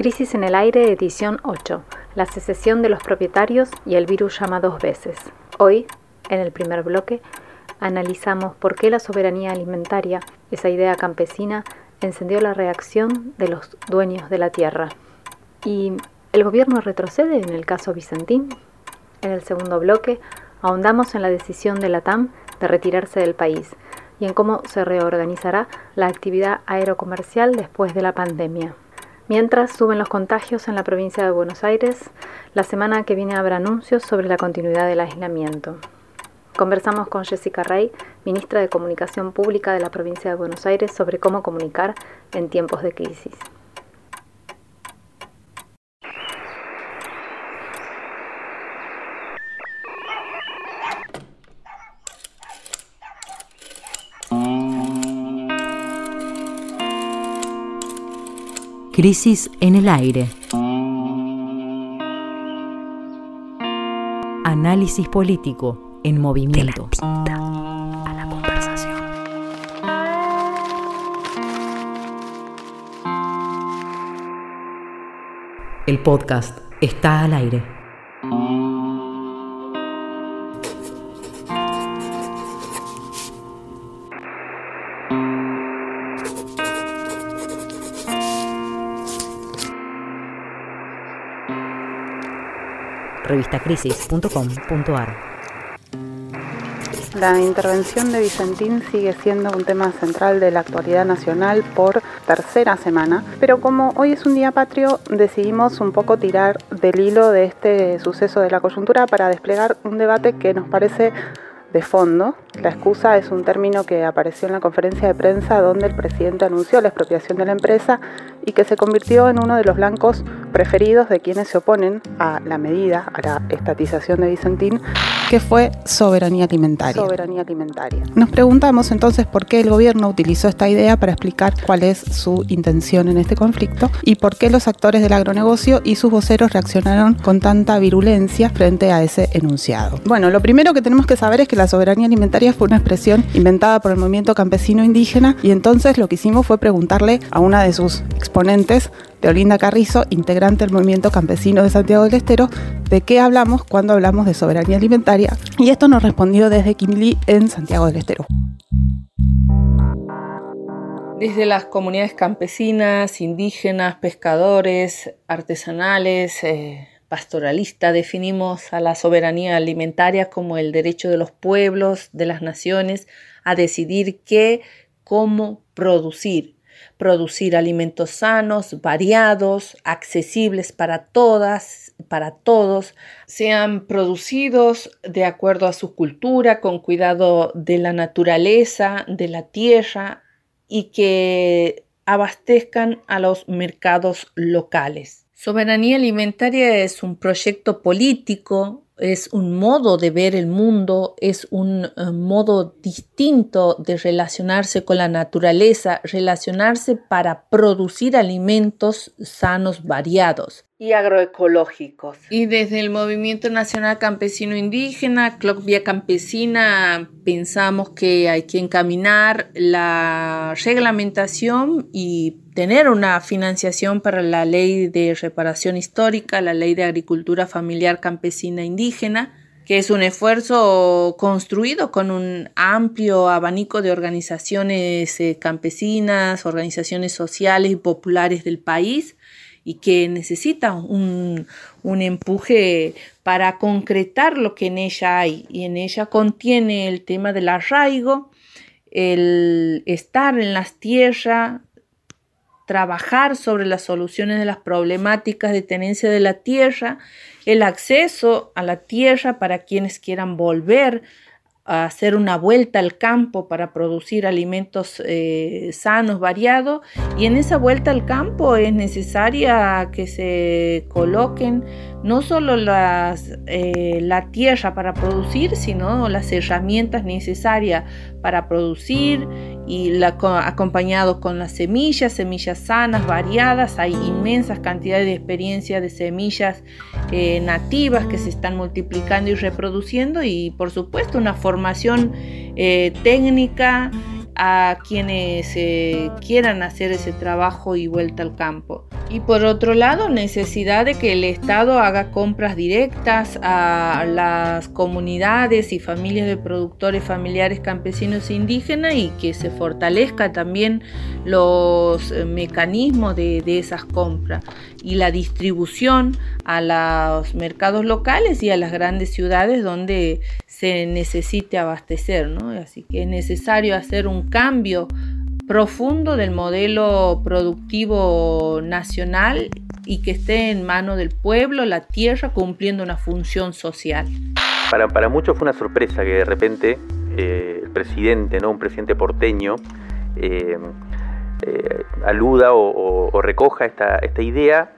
Crisis en el aire, edición 8. La secesión de los propietarios y el virus llama dos veces. Hoy, en el primer bloque, analizamos por qué la soberanía alimentaria, esa idea campesina, encendió la reacción de los dueños de la tierra. ¿Y el gobierno retrocede en el caso Vicentín? En el segundo bloque, ahondamos en la decisión de la TAM de retirarse del país y en cómo se reorganizará la actividad aerocomercial después de la pandemia. Mientras suben los contagios en la provincia de Buenos Aires, la semana que viene habrá anuncios sobre la continuidad del aislamiento. Conversamos con Jessica Rey, ministra de Comunicación Pública de la provincia de Buenos Aires, sobre cómo comunicar en tiempos de crisis. Crisis en el aire. Análisis político en movimiento. a la conversación. El podcast está al aire. revistacrisis.com.ar. La intervención de Vicentín sigue siendo un tema central de la actualidad nacional por tercera semana, pero como hoy es un día patrio, decidimos un poco tirar del hilo de este suceso de la coyuntura para desplegar un debate que nos parece de fondo. La excusa es un término que apareció en la conferencia de prensa donde el presidente anunció la expropiación de la empresa y que se convirtió en uno de los blancos preferidos de quienes se oponen a la medida, a la estatización de Vicentín, que fue soberanía alimentaria. Soberanía alimentaria. Nos preguntamos entonces por qué el gobierno utilizó esta idea para explicar cuál es su intención en este conflicto y por qué los actores del agronegocio y sus voceros reaccionaron con tanta virulencia frente a ese enunciado. Bueno, lo primero que tenemos que saber es que la soberanía alimentaria fue una expresión inventada por el movimiento campesino indígena y entonces lo que hicimos fue preguntarle a una de sus exponentes, Olinda Carrizo, integrante del movimiento campesino de Santiago del Estero, de qué hablamos cuando hablamos de soberanía alimentaria y esto nos respondió desde Quimlí en Santiago del Estero. Desde las comunidades campesinas, indígenas, pescadores, artesanales, eh, pastoralista definimos a la soberanía alimentaria como el derecho de los pueblos, de las naciones, a decidir qué, cómo producir. Producir alimentos sanos, variados, accesibles para todas, para todos, sean producidos de acuerdo a su cultura, con cuidado de la naturaleza, de la tierra y que abastezcan a los mercados locales. Soberanía alimentaria es un proyecto político, es un modo de ver el mundo, es un eh, modo distinto de relacionarse con la naturaleza, relacionarse para producir alimentos sanos, variados y agroecológicos. Y desde el Movimiento Nacional Campesino Indígena, Clock Vía Campesina, pensamos que hay que encaminar la reglamentación y tener una financiación para la ley de reparación histórica, la ley de agricultura familiar campesina indígena, que es un esfuerzo construido con un amplio abanico de organizaciones eh, campesinas, organizaciones sociales y populares del país y que necesita un, empuje para concretar lo que en ella hay. Y en ella contiene el tema del arraigo, el estar en las tierras, trabajar sobre las soluciones de las problemáticas de tenencia de la tierra, el acceso a la tierra para quienes quieran volver hacer una vuelta al campo para producir alimentos eh, sanos, variados, y en esa vuelta al campo es necesaria que se coloquen no solo las, eh, la tierra para producir, sino las herramientas necesarias para producir y la, acompañado con las semillas, semillas sanas, variadas. Hay inmensas cantidades de experiencias de semillas eh, nativas que se están multiplicando y reproduciendo y por supuesto una formación eh, técnica a quienes quieran hacer ese trabajo y vuelta al campo. Y por otro lado, necesidad de que el Estado haga compras directas a las comunidades y familias de productores familiares campesinos e indígenas y que se fortalezca también los eh, mecanismos de, esas compras y la distribución a los mercados locales y a las grandes ciudades donde se necesite abastecer. ¿no? Así que es necesario hacer un cambio profundo del modelo productivo nacional y que esté en manos del pueblo, la tierra, cumpliendo una función social. Para, para muchos fue una sorpresa que de repente eh, el presidente, ¿no? un presidente porteño, eh, eh, aluda o, recoja esta, esta idea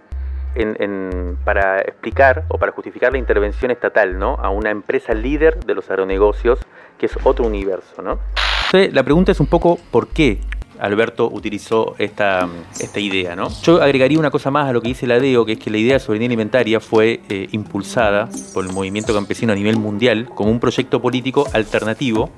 para explicar o para justificar la intervención estatal ¿no? a una empresa líder de los agronegocios, que es otro universo. ¿no? Entonces, la pregunta es un poco por qué Alberto utilizó esta, esta idea. ¿no? Yo agregaría una cosa más a lo que dice la DEO, que es que la idea de soberanía alimentaria fue eh, impulsada por el movimiento campesino a nivel mundial como un proyecto político alternativo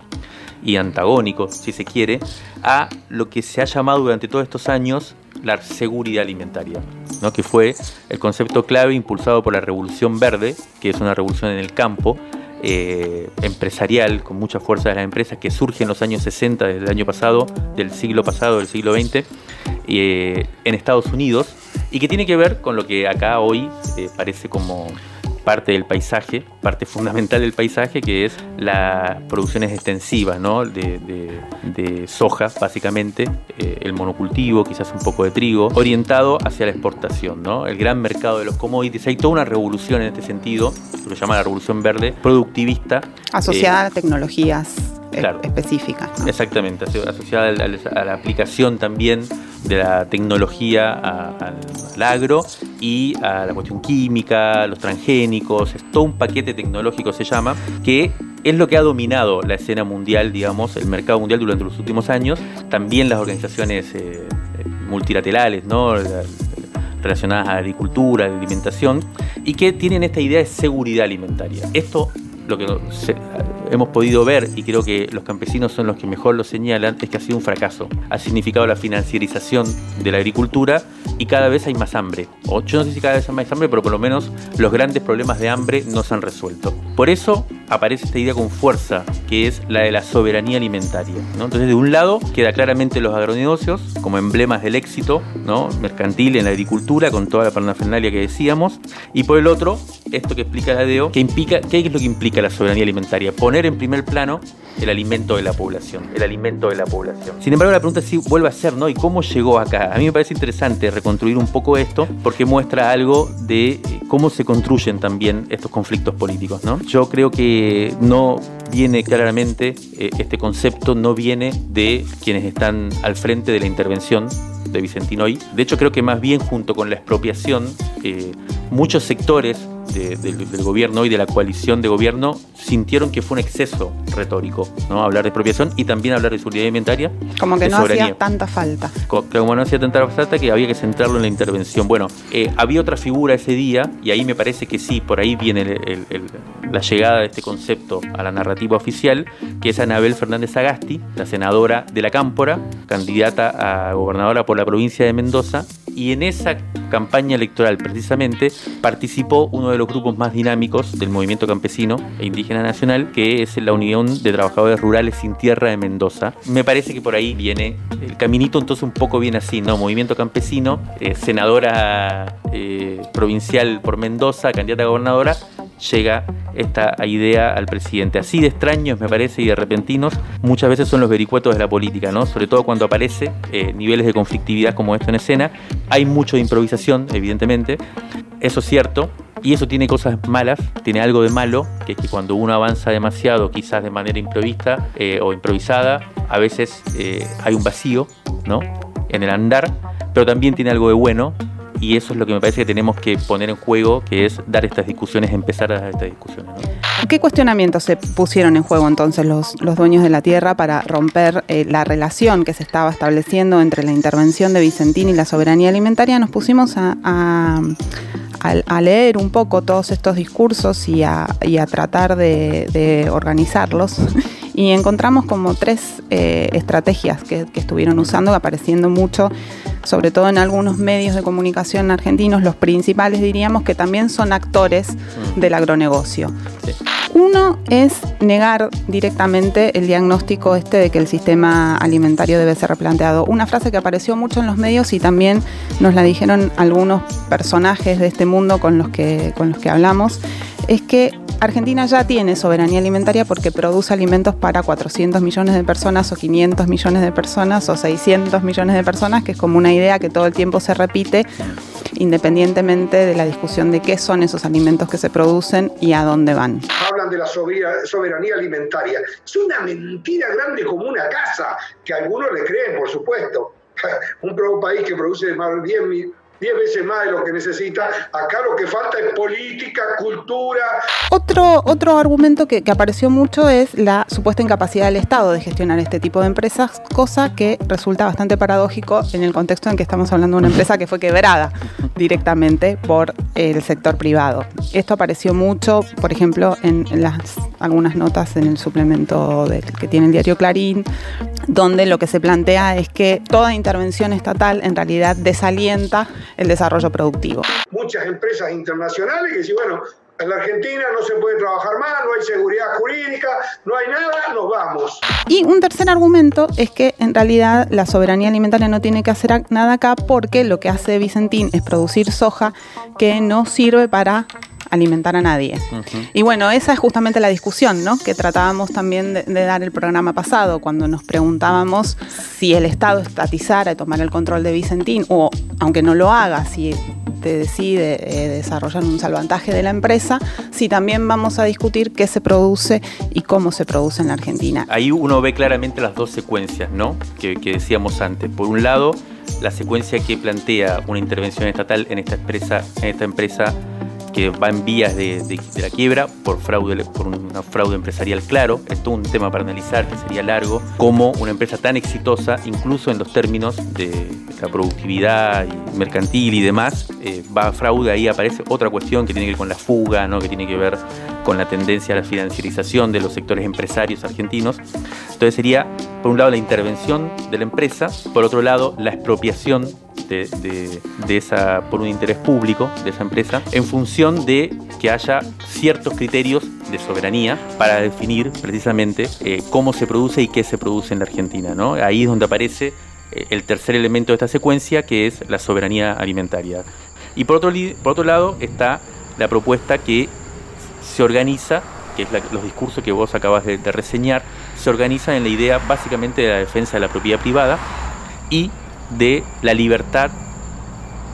y antagónico, si se quiere, a lo que se ha llamado durante todos estos años la seguridad alimentaria, ¿no? que fue el concepto clave impulsado por la Revolución Verde, que es una revolución en el campo, eh, empresarial con mucha fuerza de las empresas que surge en los años 60 del año pasado, del siglo pasado, del siglo XX, eh, en Estados Unidos, y que tiene que ver con lo que acá hoy eh, parece como parte del paisaje, parte fundamental del paisaje, que es las producciones extensivas ¿no? de, soja, básicamente, eh, el monocultivo, quizás un poco de trigo, orientado hacia la exportación. ¿no? El gran mercado de los commodities. Hay toda una revolución en este sentido, lo llama la revolución verde, productivista. Asociada eh, a tecnologías específicas. Exactamente, asociada a la aplicación también de la tecnología al agro y a la cuestión química, los transgénicos, es todo un paquete tecnológico se llama, que es lo que ha dominado la escena mundial, digamos, el mercado mundial durante los últimos años, también las organizaciones eh, multilaterales, ¿no? relacionadas a la agricultura, a la alimentación, y que tienen esta idea de seguridad alimentaria. Esto lo que hemos podido ver, y creo que los campesinos son los que mejor lo señalan, es que ha sido un fracaso. Ha significado la financiarización de la agricultura y cada vez hay más hambre. O yo no sé si cada vez hay más hambre, pero por lo menos los grandes problemas de hambre no se han resuelto. Por eso aparece esta idea con fuerza, que es la de la soberanía alimentaria. Entonces, de un lado queda claramente los agronegocios como emblemas del éxito ¿no? mercantil en la agricultura, con toda la parafernalia que decíamos, y por el otro, esto que explica la DEO, que implica, ¿qué es lo que implica la soberanía alimentaria? Poner en primer plano el alimento de la población. El alimento de la población. Sin embargo, la pregunta si vuelve a ser, ¿no? ¿Y cómo llegó acá? A mí me parece interesante reconstruir un poco esto porque muestra algo de eh, cómo se construyen también estos conflictos políticos, ¿no? Yo creo que no viene claramente, eh, este concepto no viene de quienes están al frente de la intervención de Vicentino hoy. De hecho, creo que más bien junto con la expropiación, eh, muchos sectores del gobierno y de la coalición de gobierno sintieron que fue un exceso retórico, ¿no? Hablar de expropiación y también hablar de seguridad alimentaria. Como que no hacía tanta falta. Como no hacía tanta falta que había que centrarlo en la intervención. Bueno, eh, había otra figura ese día y ahí me parece que sí, por ahí viene la llegada de este concepto a la narrativa oficial, que es Anabel Fernández Agasti, la senadora de la Cámpora, candidata a gobernadora por la provincia de Mendoza, y en esa campaña electoral precisamente participó uno de los grupos más dinámicos del movimiento campesino e indígena nacional, que es la Unión de Trabajadores Rurales Sin Tierra de Mendoza. Me parece que por ahí viene el caminito, entonces un poco bien así, ¿no? Movimiento campesino, eh, senadora eh, provincial por Mendoza, candidata a gobernadora, llega esta idea al presidente. Así de extraños, me parece, y de repentinos, muchas veces son los vericuetos de la política, ¿no? Sobre todo cuando aparece eh, niveles de conflictividad como esto en escena. Hay mucho de improvisación, evidentemente, eso es cierto, y eso tiene cosas malas, tiene algo de malo, que es que cuando uno avanza demasiado, quizás de manera improvista eh, o improvisada, a veces eh, hay un vacío, ¿no? En el andar, pero también tiene algo de bueno, y eso es lo que me parece que tenemos que poner en juego, que es dar estas discusiones, empezar a dar estas discusiones. ¿Qué cuestionamientos se pusieron en juego entonces los, los dueños de la tierra para romper eh, la relación que se estaba estableciendo entre la intervención de Vicentín y la soberanía alimentaria? Nos pusimos a, a, leer un poco todos estos discursos y a, tratar de, organizarlos. Y encontramos como tres eh, estrategias que, que estuvieron usando, apareciendo mucho sobre todo en algunos medios de comunicación argentinos, los principales diríamos que también son actores mm. del agronegocio. Uno es negar directamente el diagnóstico este de que el sistema alimentario debe ser replanteado. Una frase que apareció mucho en los medios y también nos la dijeron algunos personajes de este mundo con los que, con los que hablamos, es que Argentina ya tiene soberanía alimentaria porque produce alimentos para 400 millones de personas o 500 millones de personas o 600 millones de personas, que es como una idea que todo el tiempo se repite independientemente de la discusión de qué son esos alimentos que se producen y a dónde van. Hablan de la soberanía alimentaria. Es una mentira grande como una casa, que algunos le creen, por supuesto. Un país que produce más de 10 mil 10 veces más de lo que necesita. Acá lo que falta es política, cultura. Otro, otro argumento que, apareció mucho es la supuesta incapacidad del Estado de gestionar este tipo de empresas, cosa que resulta bastante paradójico en el contexto en que estamos hablando de una empresa que fue quebrada directamente por el sector privado. Esto apareció mucho, por ejemplo, en, las algunas notas en el suplemento que tiene el diario Clarín, donde lo que se plantea es que toda intervención estatal en realidad desalienta el desarrollo productivo. Muchas empresas internacionales que dicen, bueno, en la Argentina no se puede trabajar más, no hay seguridad jurídica, no hay nada, nos vamos. Y un tercer argumento es que en realidad la soberanía alimentaria no tiene que hacer nada acá porque lo que hace Vicentín es producir soja que no sirve para alimentar a nadie. Y bueno, esa es justamente la discusión ¿no? que tratábamos también de, dar el programa pasado, cuando nos preguntábamos si el Estado estatizara y tomara el control de Vicentín, o aunque no lo haga, si te decide eh, desarrollar un salvantaje de la empresa, si también vamos a discutir qué se produce y cómo se produce en la Argentina. Ahí uno ve claramente las dos secuencias ¿no? que, que decíamos antes. Por un lado, la secuencia que plantea una intervención estatal en esta empresa, en esta empresa que va en vías de, la quiebra por fraude, por una fraude empresarial claro. Es todo un tema para analizar que sería largo. Como una empresa tan exitosa, incluso en los términos de la productividad mercantil y demás, eh, va a fraude. Ahí aparece otra cuestión que tiene que ver con la fuga, ¿no? que tiene que ver con la tendencia a la financiarización de los sectores empresarios argentinos. Entonces sería, por un lado, la intervención de la empresa, por otro lado, la expropiación de, esa, por un interés público de esa empresa, en función de que haya ciertos criterios de soberanía para definir precisamente eh, cómo se produce y qué se produce en la Argentina. ¿no? Ahí es donde aparece eh, el tercer elemento de esta secuencia, que es la soberanía alimentaria. Y por otro, por otro lado está la propuesta que se organiza, que es los discursos que vos acabas de, de reseñar, se organiza en la idea básicamente de la defensa de la propiedad privada y de la libertad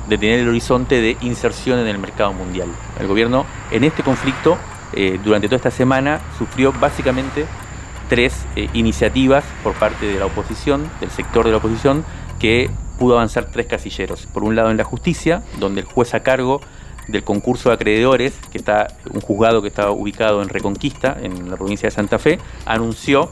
de tener el horizonte de inserción en el mercado mundial. El gobierno en este conflicto, eh, durante toda esta semana, sufrió básicamente tres eh, iniciativas por parte de la oposición, del sector de la oposición, que pudo avanzar tres casilleros. Por un lado en la justicia, donde el juez a cargo del concurso de acreedores, que está un juzgado que está ubicado en Reconquista, en la provincia de Santa Fe, anunció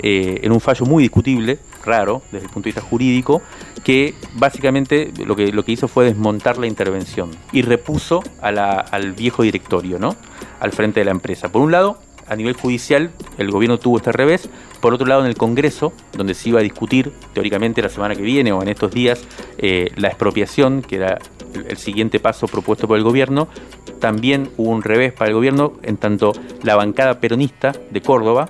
eh, en un fallo muy discutible, raro desde el punto de vista jurídico, que básicamente lo que, lo que hizo fue desmontar la intervención y repuso al viejo directorio, ¿no? Al frente de la empresa. Por un lado, a nivel judicial, el gobierno tuvo este revés. Por otro lado, en el Congreso, donde se iba a discutir teóricamente la semana que viene o en estos días eh, la expropiación, que era el, siguiente paso propuesto por el gobierno, también hubo un revés para el gobierno, en tanto la bancada peronista de Córdoba,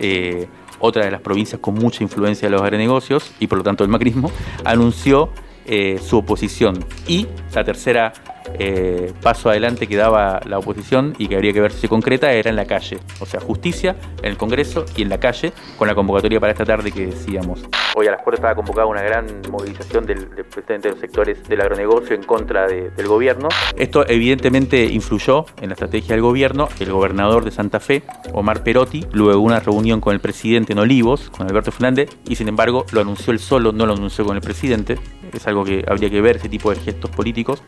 eh, otra de las provincias con mucha influencia de los agronegocios y por lo tanto el macrismo, anunció eh, su oposición. Y la tercera eh, paso adelante que daba la oposición y que habría que ver si se concreta era en la calle. O sea, justicia en el Congreso y en la calle con la convocatoria para esta tarde que decíamos. Hoy a las cuatro estaba convocada una gran movilización del, presidente de los sectores del agronegocio en contra del gobierno. Esto evidentemente influyó en la estrategia del gobierno. El gobernador de Santa Fe, Omar Perotti, luego una reunión con el presidente en Olivos, con Alberto Fernández, y sin embargo lo anunció él solo, no lo anunció con el presidente. Es algo que habría que ver, ese tipo de gestos políticos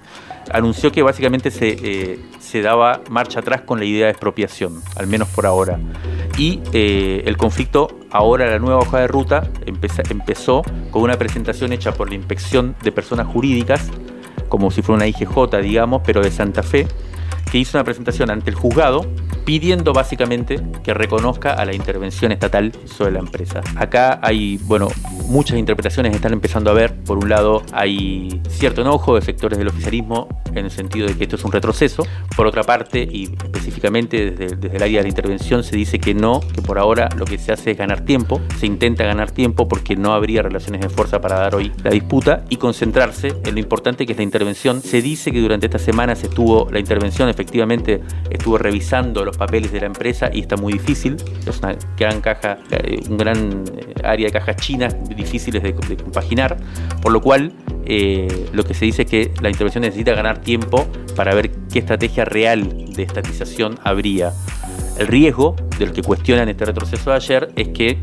anunció que básicamente se, eh, se, daba marcha atrás con la idea de expropiación, al menos por ahora. Y eh, el conflicto, ahora la nueva hoja de ruta, empezó con una presentación hecha por la Inspección de Personas Jurídicas, como si fuera una IGJ, digamos, pero de Santa Fe, que hizo una presentación ante el juzgado pidiendo básicamente que reconozca a la intervención estatal sobre la empresa. Acá hay, bueno, muchas interpretaciones están empezando a ver. Por un lado, hay cierto enojo de sectores del oficialismo en el sentido de que esto es un retroceso. Por otra parte, y específicamente desde, desde el área de la intervención, se dice que no, que por ahora lo que se hace es ganar tiempo. Se intenta ganar tiempo porque no habría relaciones de fuerza para dar hoy la disputa y concentrarse en lo importante que es la intervención. Se dice que durante esta semana se estuvo la intervención, efectivamente estuvo revisando los papeles de la empresa y está muy difícil. Es una gran caja, eh, un gran eh, área de cajas chinas difíciles de, de compaginar, por lo cual eh, lo que se dice es que la intervención necesita ganar tiempo para ver qué estrategia real de estatización habría. El riesgo del que cuestionan este retroceso de ayer es que,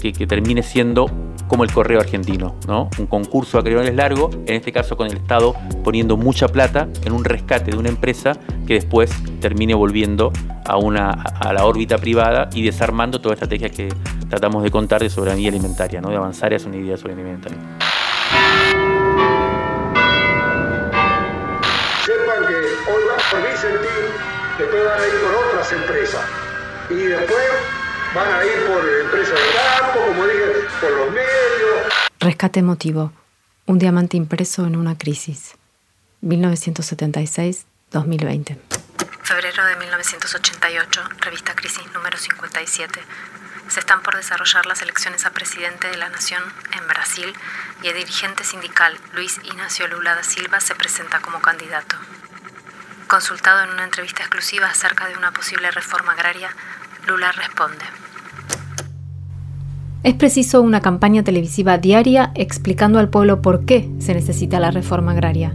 que, que termine siendo como el correo argentino, ¿no? Un concurso a acreedores largo, en este caso con el Estado poniendo mucha plata en un rescate de una empresa que después termine volviendo a, una, a la órbita privada y desarmando toda estrategia que tratamos de contar de soberanía alimentaria, ¿no? de avanzar hacia una idea de soberanía alimentaria. Sepan que hoy por después van a ir por otras empresas y después van a ir por empresas de campo, como dije, por los medios. Rescate emotivo. Un diamante impreso en una crisis. 1976-2020. Febrero de 1988, revista Crisis número 57. Se están por desarrollar las elecciones a presidente de la Nación en Brasil y el dirigente sindical Luis Ignacio Lula da Silva se presenta como candidato. Consultado en una entrevista exclusiva acerca de una posible reforma agraria, Lula responde. Es preciso una campaña televisiva diaria explicando al pueblo por qué se necesita la reforma agraria.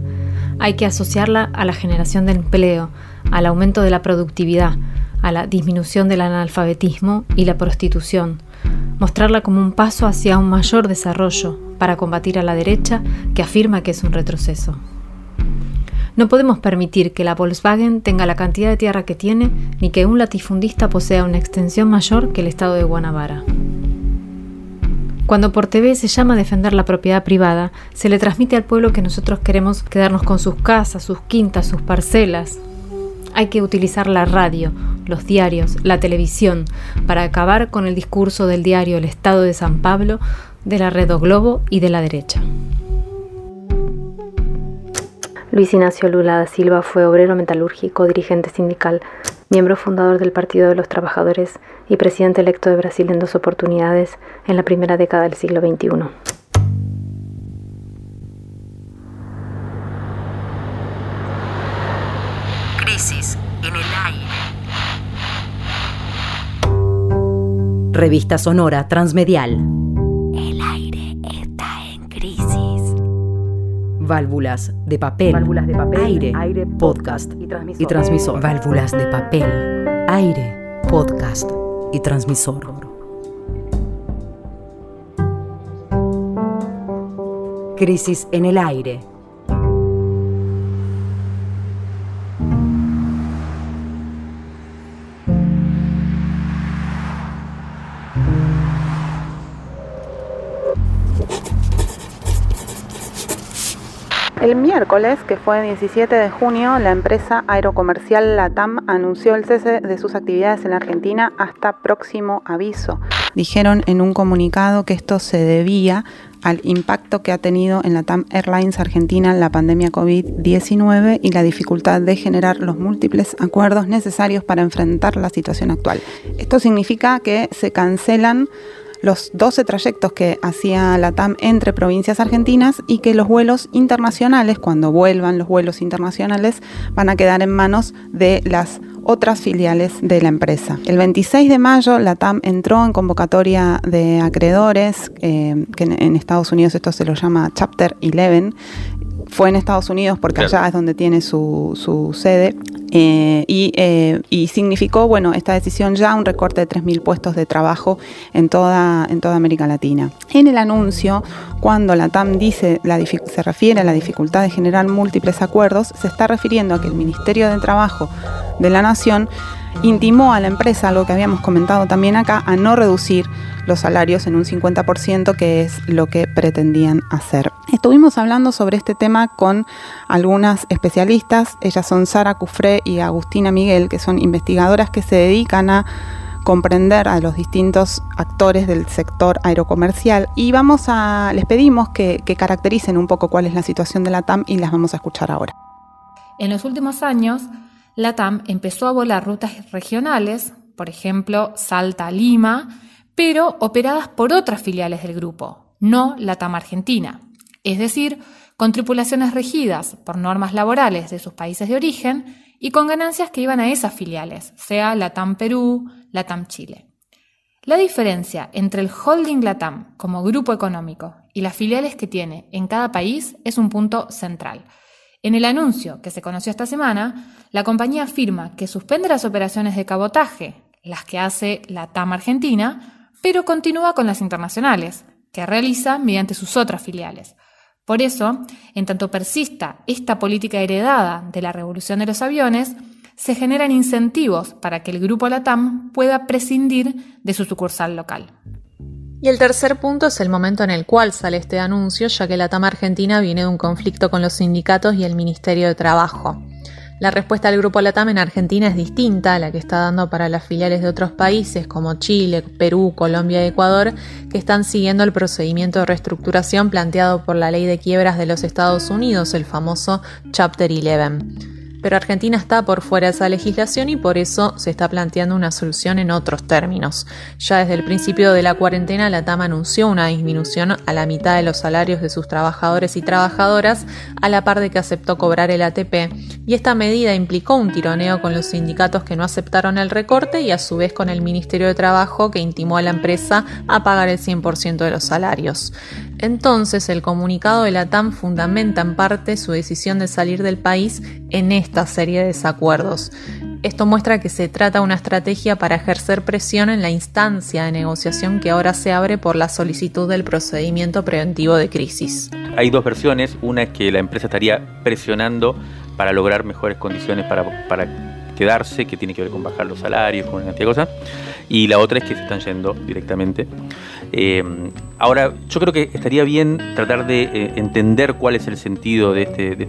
Hay que asociarla a la generación de empleo, al aumento de la productividad, a la disminución del analfabetismo y la prostitución, mostrarla como un paso hacia un mayor desarrollo para combatir a la derecha que afirma que es un retroceso. No podemos permitir que la Volkswagen tenga la cantidad de tierra que tiene, ni que un latifundista posea una extensión mayor que el estado de Guanabara. Cuando por TV se llama a defender la propiedad privada, se le transmite al pueblo que nosotros queremos quedarnos con sus casas, sus quintas, sus parcelas. Hay que utilizar la radio, los diarios, la televisión, para acabar con el discurso del diario El Estado de San Pablo, de la Red Globo y de la derecha. Luis Ignacio Lula da Silva fue obrero metalúrgico, dirigente sindical, miembro fundador del Partido de los Trabajadores y presidente electo de Brasil en dos oportunidades en la primera década del siglo XXI. Crisis en el aire. Revista Sonora Transmedial. Válvulas de papel. Válvulas de papel, Aire. aire, podcast. y transmisor. Y transmisor. Válvulas de papel. Aire. Podcast. Y transmisor. Crisis en el aire. El miércoles, que fue 17 de junio, la empresa aerocomercial LATAM anunció el cese de sus actividades en Argentina hasta próximo aviso. Dijeron en un comunicado que esto se debía al impacto que ha tenido en LATAM Airlines Argentina la pandemia COVID-19 y la dificultad de generar los múltiples acuerdos necesarios para enfrentar la situación actual. Esto significa que se cancelan los 12 trayectos que hacía la TAM entre provincias argentinas y que los vuelos internacionales, cuando vuelvan los vuelos internacionales, van a quedar en manos de las otras filiales de la empresa. El 26 de mayo la TAM entró en convocatoria de acreedores, eh, que en, en Estados Unidos esto se lo llama Chapter 11, fue en Estados Unidos porque Claro. allá es donde tiene su, su sede. eh, y, eh, y significó, bueno, esta decisión ya un recorte de 3.000 puestos de trabajo en toda, en toda América Latina. En el anuncio, cuando la TAM dice, la se refiere a la dificultad de generar múltiples acuerdos, se está refiriendo a que el Ministerio de Trabajo de la Nación intimó a la empresa, algo que habíamos comentado también acá, a no reducir los salarios en un 50%, que es lo que pretendían hacer. Estuvimos hablando sobre este tema con algunas especialistas, ellas son Sara Cufré y Agustina Miguel, que son investigadoras que se dedican a comprender a los distintos actores del sector aerocomercial y vamos a, les pedimos que, que caractericen un poco cuál es la situación de la TAM y las vamos a escuchar ahora. En los últimos años, la TAM empezó a volar rutas regionales, por ejemplo, Salta-Lima, pero operadas por otras filiales del grupo, no la TAM Argentina, es decir, con tripulaciones regidas por normas laborales de sus países de origen y con ganancias que iban a esas filiales, sea la TAM Perú, Latam Chile. La diferencia entre el holding Latam como grupo económico y las filiales que tiene en cada país es un punto central. En el anuncio que se conoció esta semana, la compañía afirma que suspende las operaciones de cabotaje, las que hace la TAM Argentina, pero continúa con las internacionales, que realiza mediante sus otras filiales. Por eso, en tanto persista esta política heredada de la revolución de los aviones, se generan incentivos para que el grupo LATAM pueda prescindir de su sucursal local. Y el tercer punto es el momento en el cual sale este anuncio, ya que la TAM Argentina viene de un conflicto con los sindicatos y el Ministerio de Trabajo. La respuesta del Grupo LATAM en Argentina es distinta a la que está dando para las filiales de otros países como Chile, Perú, Colombia y Ecuador, que están siguiendo el procedimiento de reestructuración planteado por la ley de quiebras de los Estados Unidos, el famoso Chapter 11 pero Argentina está por fuera de esa legislación y por eso se está planteando una solución en otros términos. Ya desde el principio de la cuarentena, la TAM anunció una disminución a la mitad de los salarios de sus trabajadores y trabajadoras, a la par de que aceptó cobrar el ATP, y esta medida implicó un tironeo con los sindicatos que no aceptaron el recorte y a su vez con el Ministerio de Trabajo que intimó a la empresa a pagar el 100% de los salarios. Entonces, el comunicado de la TAM fundamenta en parte su decisión de salir del país en esta serie de desacuerdos. Esto muestra que se trata de una estrategia para ejercer presión en la instancia de negociación que ahora se abre por la solicitud del procedimiento preventivo de crisis. Hay dos versiones, una es que la empresa estaría presionando para lograr mejores condiciones para, para quedarse, que tiene que ver con bajar los salarios, con una cantidad de cosas, y la otra es que se están yendo directamente. Eh, ahora, yo creo que estaría bien tratar de eh, entender cuál es el sentido de, este, de,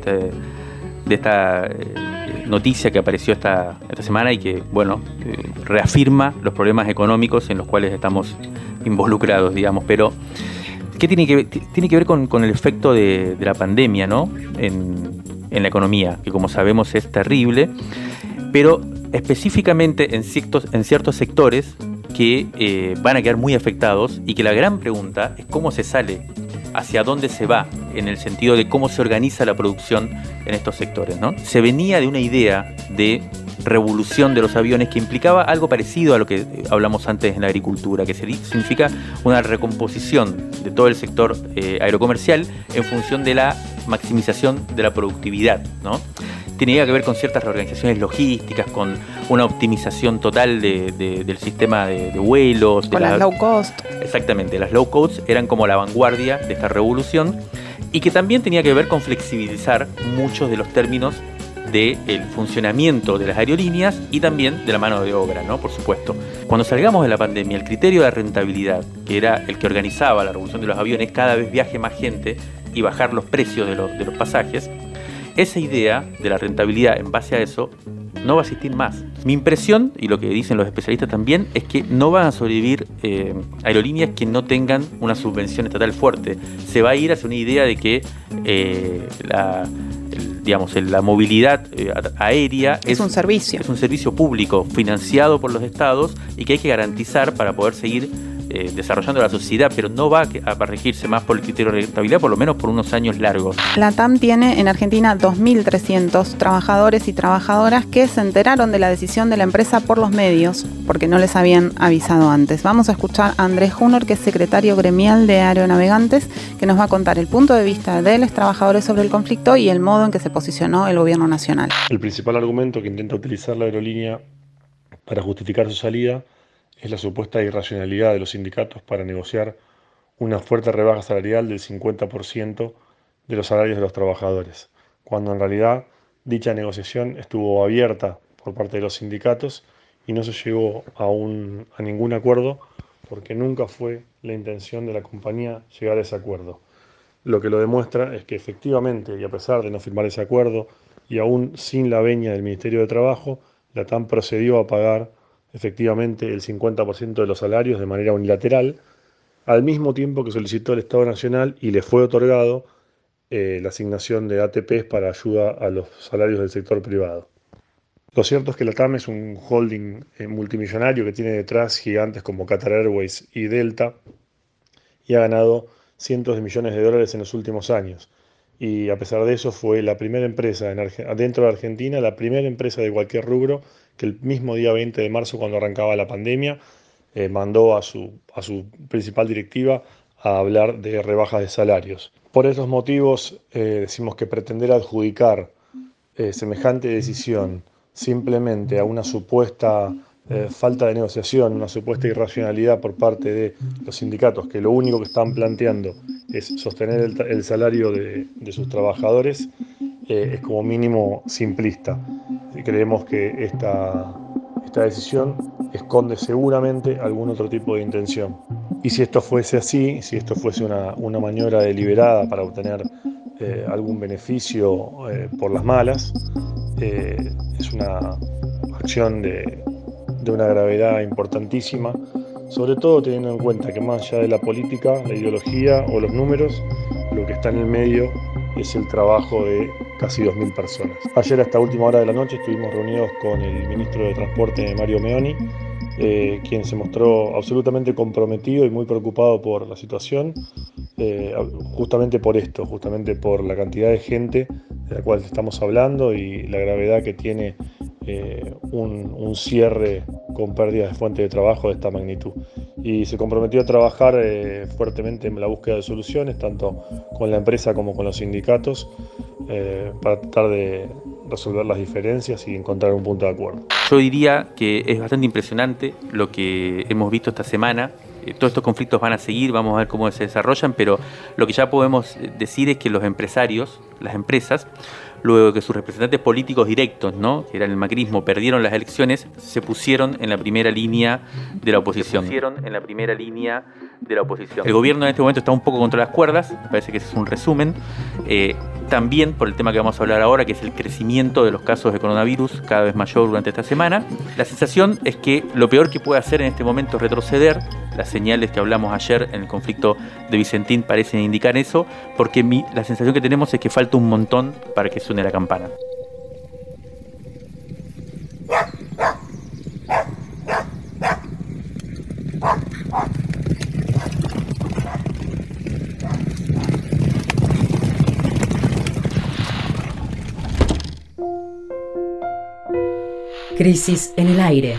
esta, eh, noticia que apareció esta, esta, semana y que, bueno, reafirma los problemas económicos en los cuales estamos involucrados, digamos, pero... ¿Qué tiene que ver? Tiene que ver con, con el efecto de, de, la pandemia, ¿no? En, en la economía, que como sabemos es terrible pero específicamente en ciertos, en ciertos sectores que eh, van a quedar muy afectados y que la gran pregunta es cómo se sale, hacia dónde se va, en el sentido de cómo se organiza la producción en estos sectores. ¿no? Se venía de una idea de revolución de los aviones que implicaba algo parecido a lo que hablamos antes en la agricultura, que significa una recomposición de todo el sector eh, aerocomercial en función de la maximización de la productividad. ¿no? tenía que ver con ciertas reorganizaciones logísticas, con una optimización total del sistema de, vuelos. Con las low cost. Exactamente, las low cost eran como la vanguardia de esta revolución y que también tenía que ver con flexibilizar muchos de los términos del funcionamiento de las aerolíneas y también de la mano de obra, ¿no? Por supuesto. Cuando salgamos de la pandemia, el criterio de rentabilidad, que era el que organizaba la revolución de los aviones, cada vez viaje más gente y bajar los precios de los, de los pasajes, esa idea de la rentabilidad en base a eso no va a existir más. Mi impresión, y lo que dicen los especialistas también, es que no van a sobrevivir eh, aerolíneas que no tengan una subvención estatal fuerte. Se va a ir hacia una idea de que eh, la, digamos, la movilidad eh, aérea es, un servicio. Es un servicio público financiado por los estados y que hay que garantizar para poder seguir eh, desarrollando la sociedad, pero no va a regirse más por el criterio de rentabilidad, por lo menos por unos años largos. La TAM tiene en Argentina 2.300 trabajadores y trabajadoras que se enteraron de la decisión de la empresa por los medios, porque no les habían avisado antes. Vamos a escuchar a Andrés Junor, que es secretario gremial de Aeronavegantes, que nos va a contar el punto de vista de los trabajadores sobre el conflicto y el modo en que se posicionó el gobierno nacional. El principal argumento que intenta utilizar la aerolínea para justificar su salida es la supuesta irracionalidad de los sindicatos para negociar una fuerte rebaja salarial del 50% de los salarios de los trabajadores, cuando en realidad dicha negociación estuvo abierta por parte de los sindicatos y no se llegó a, un, a ningún acuerdo porque nunca fue la intención de la compañía llegar a ese acuerdo. Lo que lo demuestra es que efectivamente, y a pesar de no firmar ese acuerdo, y aún sin la veña del Ministerio de Trabajo, la TAM procedió a pagar efectivamente el 50% de los salarios de manera unilateral, al mismo tiempo que solicitó el Estado Nacional y le fue otorgado eh, la asignación de ATPs para ayuda a los salarios del sector privado. Lo cierto es que la TAM es un holding eh, multimillonario que tiene detrás gigantes como Qatar Airways y Delta y ha ganado cientos de millones de dólares en los últimos años. Y a pesar de eso fue la primera empresa en dentro de Argentina, la primera empresa de cualquier rubro el mismo día 20 de marzo, cuando arrancaba la pandemia, eh, mandó a su, principal directiva a hablar de rebajas de salarios. Por esos motivos eh, decimos que pretender adjudicar semejante decisión simplemente a una supuesta eh, falta de negociación, una supuesta irracionalidad por parte de los sindicatos, que lo único que están planteando es sostener el, salario de, sus trabajadores, eh, es como mínimo simplista. Creemos que esta, esta decisión esconde seguramente algún otro tipo de intención. Y si esto fuese así, si esto fuese una, una maniobra deliberada para obtener eh, algún beneficio por las malas, es una acción de, una gravedad importantísima, sobre todo teniendo en cuenta que más allá de la política, la ideología o los números, lo que está en el medio es el trabajo de casi 2.000 personas. Ayer hasta última hora de la noche estuvimos reunidos con el ministro de Transporte Mario Meoni, eh, quien se mostró absolutamente comprometido y muy preocupado por la situación, eh, justamente por esto, justamente por la cantidad de gente de la cual estamos hablando y la gravedad que tiene eh, un, cierre con pérdidas de fuente de trabajo de esta magnitud. Y se comprometió a trabajar eh, fuertemente en la búsqueda de soluciones, tanto con la empresa como con los sindicatos, eh, para tratar de resolver las diferencias y encontrar un punto de acuerdo. Yo diría que es bastante impresionante lo que hemos visto esta semana todos estos conflictos van a seguir, vamos a ver cómo se desarrollan, pero lo que ya podemos decir es que los empresarios, las empresas, luego que sus representantes políticos directos, ¿no? que eran el macrismo, perdieron las elecciones, se pusieron en la primera línea de la oposición. Se pusieron en la primera línea de la oposición. El gobierno en este momento está un poco contra las cuerdas, parece que ese es un resumen. Eh, también por el tema que vamos a hablar ahora, que es el crecimiento de los casos de coronavirus cada vez mayor durante esta semana. La sensación es que lo peor que puede hacer en este momento es retroceder. Las señales que hablamos ayer en el conflicto de Vicentín parecen indicar eso, porque la sensación que tenemos es que falta un montón para que suene la campana. Crisis en el aire.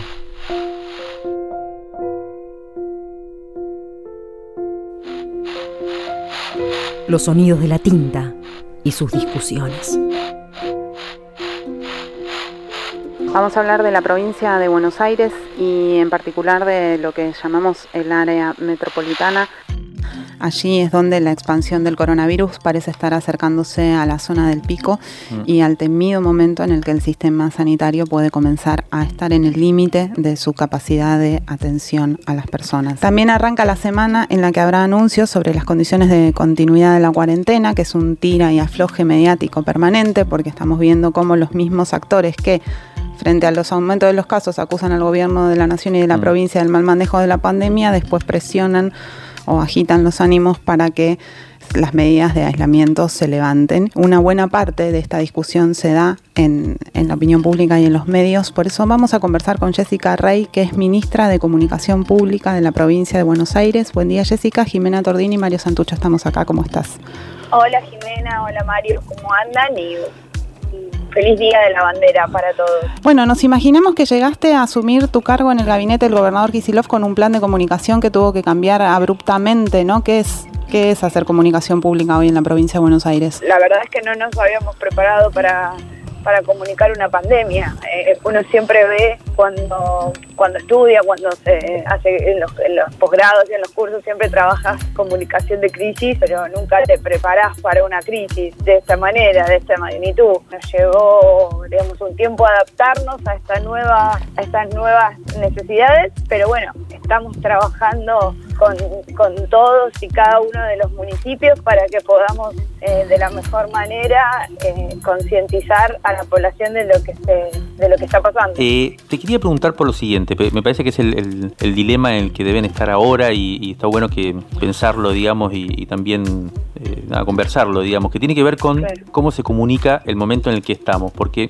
Los sonidos de la tinta y sus discusiones. Vamos a hablar de la provincia de Buenos Aires y en particular de lo que llamamos el área metropolitana Allí es donde la expansión del coronavirus parece estar acercándose a la zona del pico mm. y al temido momento en el que el sistema sanitario puede comenzar a estar en el límite de su capacidad de atención a las personas. También arranca la semana en la que habrá anuncios sobre las condiciones de continuidad de la cuarentena, que es un tira y afloje mediático permanente, porque estamos viendo cómo los mismos actores que frente a los aumentos de los casos acusan al gobierno de la nación y de la mm. provincia del mal manejo de la pandemia, después presionan o agitan los ánimos para que las medidas de aislamiento se levanten. Una buena parte de esta discusión se da en, la opinión pública y en los medios. Por eso vamos a conversar con Jessica Rey, que es ministra de Comunicación Pública de la provincia de Buenos Aires. Buen día, Jessica. Jimena Tordini y Mario Santucho estamos acá. ¿Cómo estás? Hola, Jimena. Hola, Mario. ¿Cómo andan? Y feliz día de la bandera para todos. Bueno, nos imaginamos que llegaste a asumir tu cargo en el gabinete del gobernador Kisilov con un plan de comunicación que tuvo que cambiar abruptamente, ¿no? ¿Qué es, qué es hacer comunicación pública hoy en la provincia de Buenos Aires? La verdad es que no nos habíamos preparado para, para comunicar una pandemia. Eh, uno siempre ve cuando, cuando estudia, cuando se hace en los, posgrados y en los cursos, siempre trabajas comunicación de crisis, pero nunca te preparas para una crisis de esta manera, de esta magnitud. Nos llevó, digamos, un tiempo adaptarnos a, esta nueva, a estas nuevas necesidades, pero bueno, estamos trabajando con, con todos y cada uno de los municipios para que podamos eh, de la mejor manera eh, concientizar a la población de lo que se, de lo que está pasando. Eh, te quería preguntar por lo siguiente, me parece que es el, el, dilema en el que deben estar ahora y, está bueno que pensarlo, digamos, y, también conversarlo, digamos, que tiene que ver con cómo se comunica el momento en el que estamos, porque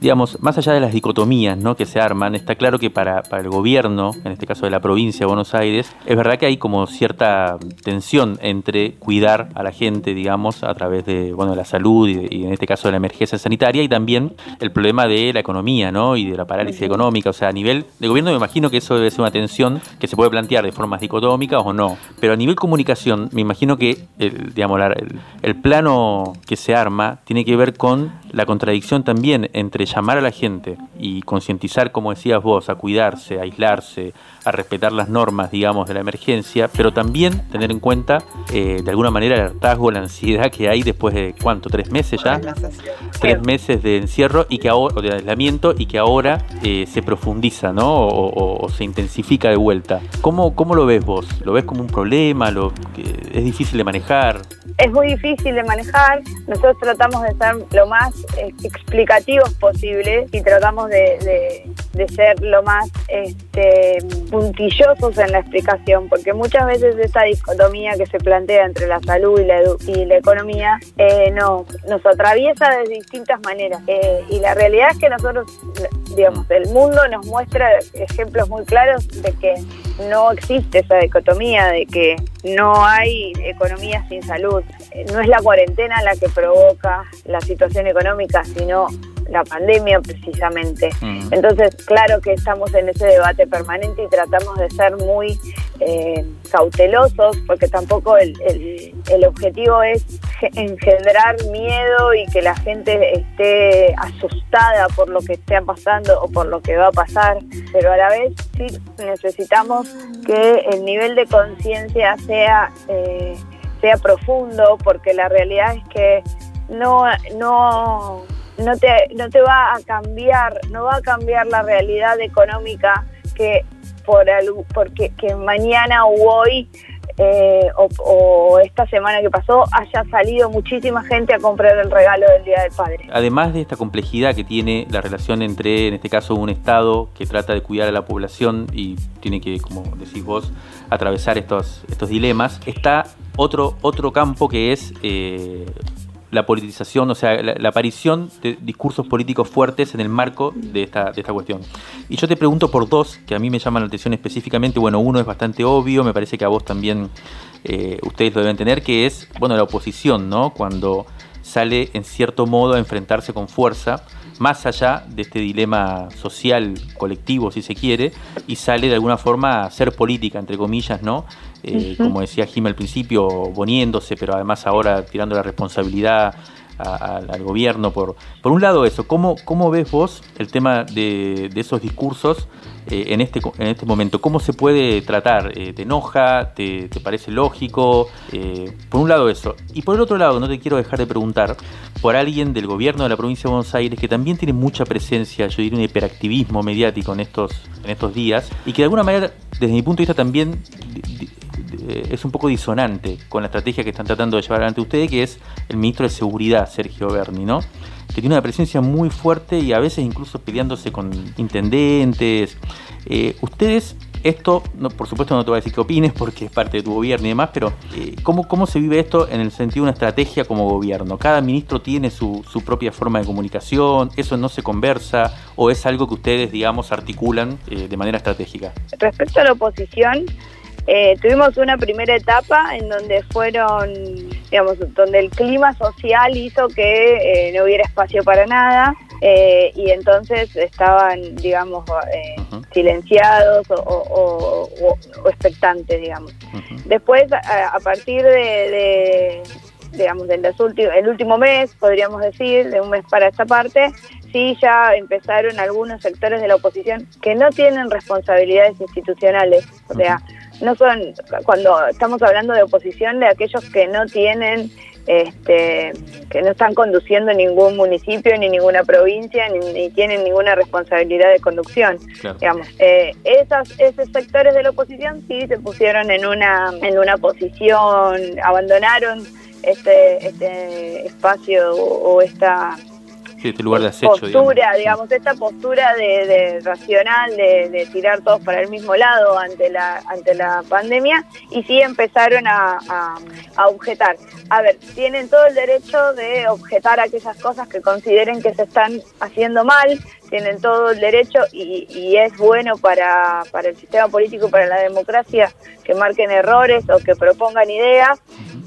digamos, más allá de las dicotomías ¿no? que se arman, está claro que para, para, el gobierno, en este caso de la provincia de Buenos Aires, es verdad que hay como cierta tensión entre cuidar a la gente, digamos, a través de bueno, la salud y, en este caso de la emergencia sanitaria y también el problema de la economía ¿no? y de la parálisis económica. O sea, a nivel de gobierno me imagino que eso debe ser una tensión que se puede plantear de formas dicotómicas o no. Pero a nivel comunicación, me imagino que el, digamos, el, el plano que se arma tiene que ver con la contradicción también entre llamar a la gente y concientizar, como decías vos, a cuidarse, a aislarse, a respetar las normas, digamos, de la emergencia, pero también tener en cuenta, eh, de alguna manera, el hartazgo, la ansiedad que hay después de, ¿cuánto? ¿Tres meses ya? Tres meses de encierro y que ahora, o de aislamiento y que ahora eh, se profundiza, ¿no? O, se intensifica de vuelta. ¿Cómo, ¿Cómo lo ves vos? ¿Lo ves como un problema? ¿Lo, ¿Es difícil de manejar? Es muy difícil de manejar. Nosotros tratamos de ser lo más eh, explicativos posible y tratamos de, de, ser lo más este, puntillosos en la explicación, porque muchas veces esa dicotomía que se plantea entre la salud y la, y la economía eh, nos, nos atraviesa de distintas maneras. Eh, y la realidad es que nosotros, digamos, el mundo nos muestra ejemplos muy claros de que no existe esa dicotomía, de que no hay economía sin salud. Eh, no es la cuarentena la que provoca la situación económica, sino la pandemia precisamente. Mm. Entonces, claro que estamos en ese debate permanente y tratamos de ser muy eh, cautelosos porque tampoco el, el, objetivo es engendrar miedo y que la gente esté asustada por lo que esté pasando o por lo que va a pasar, pero a la vez sí necesitamos que el nivel de conciencia sea, eh, sea profundo porque la realidad es que no, no no te, no te va a cambiar, no va a cambiar la realidad económica que por algo, porque que mañana o hoy eh, o, esta semana que pasó haya salido muchísima gente a comprar el regalo del Día del Padre. Además de esta complejidad que tiene la relación entre, en este caso, un Estado que trata de cuidar a la población y tiene que, como decís vos, atravesar estos, estos dilemas, está otro, otro campo que es eh, la politización, o sea, la, aparición de discursos políticos fuertes en el marco de esta, de esta cuestión. Y yo te pregunto por dos que a mí me llaman la atención específicamente. Bueno, uno es bastante obvio, me parece que a vos también eh, ustedes lo deben tener, que es, bueno, la oposición, ¿no? Cuando sale en cierto modo a enfrentarse con fuerza, más allá de este dilema social, colectivo, si se quiere, y sale de alguna forma a ser política, entre comillas, ¿no? Eh, como decía Jim al principio, poniéndose, pero además ahora tirando la responsabilidad al gobierno. Por, por un lado eso, ¿cómo, cómo ves vos el tema de, esos discursos eh, en, este, en este momento? ¿Cómo se puede tratar? Eh, ¿Te enoja? Te, parece lógico? por un lado eso. Y por el otro lado, no te quiero dejar de preguntar por alguien del gobierno de la provincia de Buenos Aires que también tiene mucha presencia, yo diría un hiperactivismo mediático en estos, en estos días y que de alguna manera, desde mi punto de vista, también eh, es un poco disonante con la estrategia que están tratando de llevar adelante ustedes, que es el ministro de Seguridad, Sergio Berni, ¿no? Que tiene una presencia muy fuerte y a veces incluso peleándose con intendentes. Eh, ustedes, esto, por supuesto no te voy a decir qué opines porque es parte de tu gobierno y demás, pero eh, ¿cómo, ¿cómo se vive esto en el sentido de una estrategia como gobierno? ¿Cada ministro tiene su, su propia forma de comunicación? ¿Eso no se conversa? ¿O es algo que ustedes, digamos, articulan de manera estratégica? Respecto a la oposición, eh, tuvimos una primera etapa en donde fueron, digamos, donde el clima social hizo que eh, no hubiera espacio para nada eh, y entonces estaban, digamos, silenciados o, expectantes, digamos. Después, a, partir de, digamos, de los últimos, el último mes, podríamos decir, de un mes para esta parte, sí ya empezaron algunos sectores de la oposición que no tienen responsabilidades institucionales, o sea, no son, cuando estamos hablando de oposición, de aquellos que no tienen este, que no están conduciendo ningún municipio ni ninguna provincia ni, tienen ninguna responsabilidad de conducción. Digamos, eh, esas, esos sectores de la oposición sí se pusieron en una en una posición, abandonaron este, este espacio o esta este lugar de postura, digamos. esta postura de, racional de, tirar todos para el mismo lado ante la ante la pandemia y sí empezaron a, objetar. A ver, tienen todo el derecho de objetar aquellas cosas que consideren que se están haciendo mal, tienen todo el derecho y, y es bueno para, para el sistema político y para la democracia que marquen errores o que propongan ideas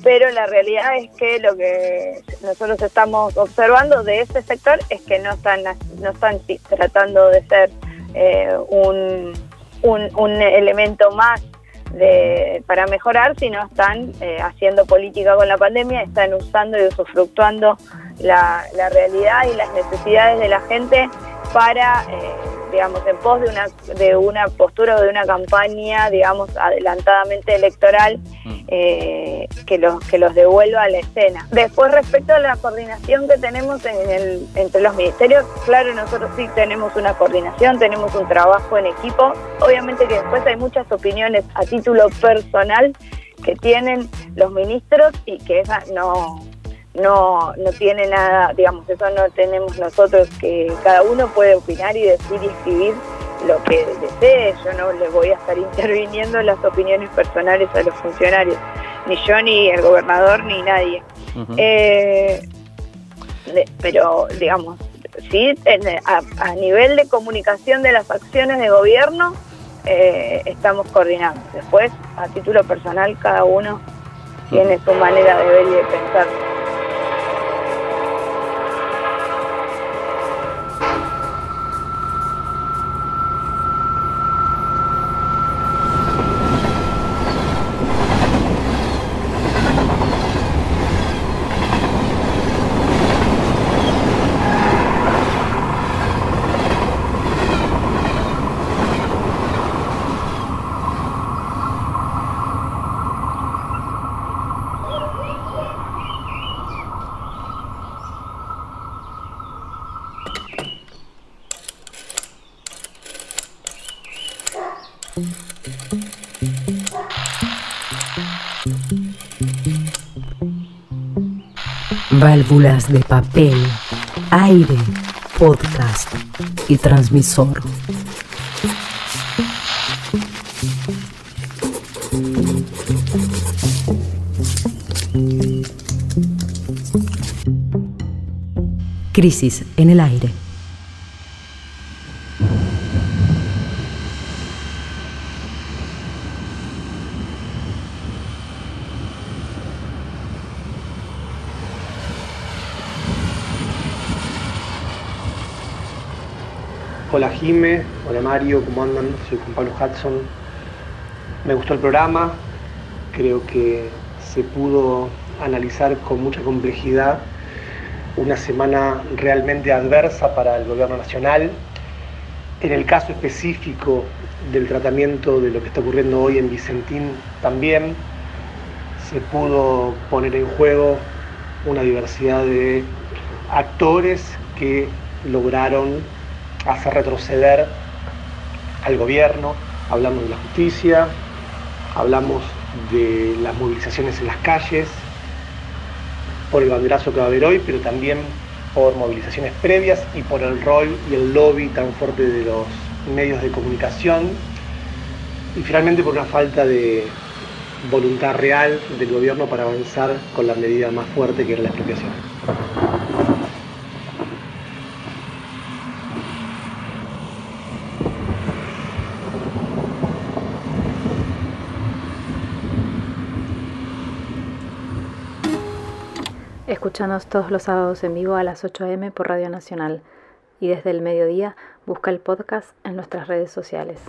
pero la realidad es que lo que nosotros estamos observando de este sector es que no están, no están tratando de ser eh, un, un, elemento más de, para mejorar, sino están eh, haciendo política con la pandemia, están usando y usufructuando la, la realidad y las necesidades de la gente para, eh, digamos, en pos de una, de una postura o de una campaña, digamos, adelantadamente electoral mm. eh, que, los, que los devuelva a la escena. Después, respecto a la coordinación que tenemos en el, entre los ministerios, claro, nosotros sí tenemos una coordinación, tenemos un trabajo en equipo. Obviamente que después hay muchas opiniones a título personal que tienen los ministros y que esa no no, no tiene nada, digamos, eso no tenemos nosotros, que cada uno puede opinar y decir y escribir lo que desee, yo no le voy a estar interviniendo en las opiniones personales a los funcionarios, ni yo, ni el gobernador, ni nadie. Eh, pero, digamos, sí, a, nivel de comunicación de las acciones de gobierno, eh, estamos coordinando. Después, a título personal, cada uno tiene su manera de ver y de pensar. Válvulas de papel, aire, podcast y transmisor. Crisis en el aire. Hola Jime, hola Mario, ¿cómo andan? Soy Juan Pablo Hudson. Me gustó el programa, creo que se pudo analizar con mucha complejidad una semana realmente adversa para el gobierno nacional. En el caso específico del tratamiento de lo que está ocurriendo hoy en Vicentín también se pudo poner en juego una diversidad de actores que lograron hacer retroceder al gobierno, hablamos de la justicia, hablamos de las movilizaciones en las calles, por el banderazo que va a haber hoy, pero también por movilizaciones previas y por el rol y el lobby tan fuerte de los medios de comunicación y finalmente por una falta de voluntad real del gobierno para avanzar con la medida más fuerte que era la expropiación. Escúchanos todos los sábados en vivo a las 8 am por Radio Nacional y desde el mediodía busca el podcast en nuestras redes sociales.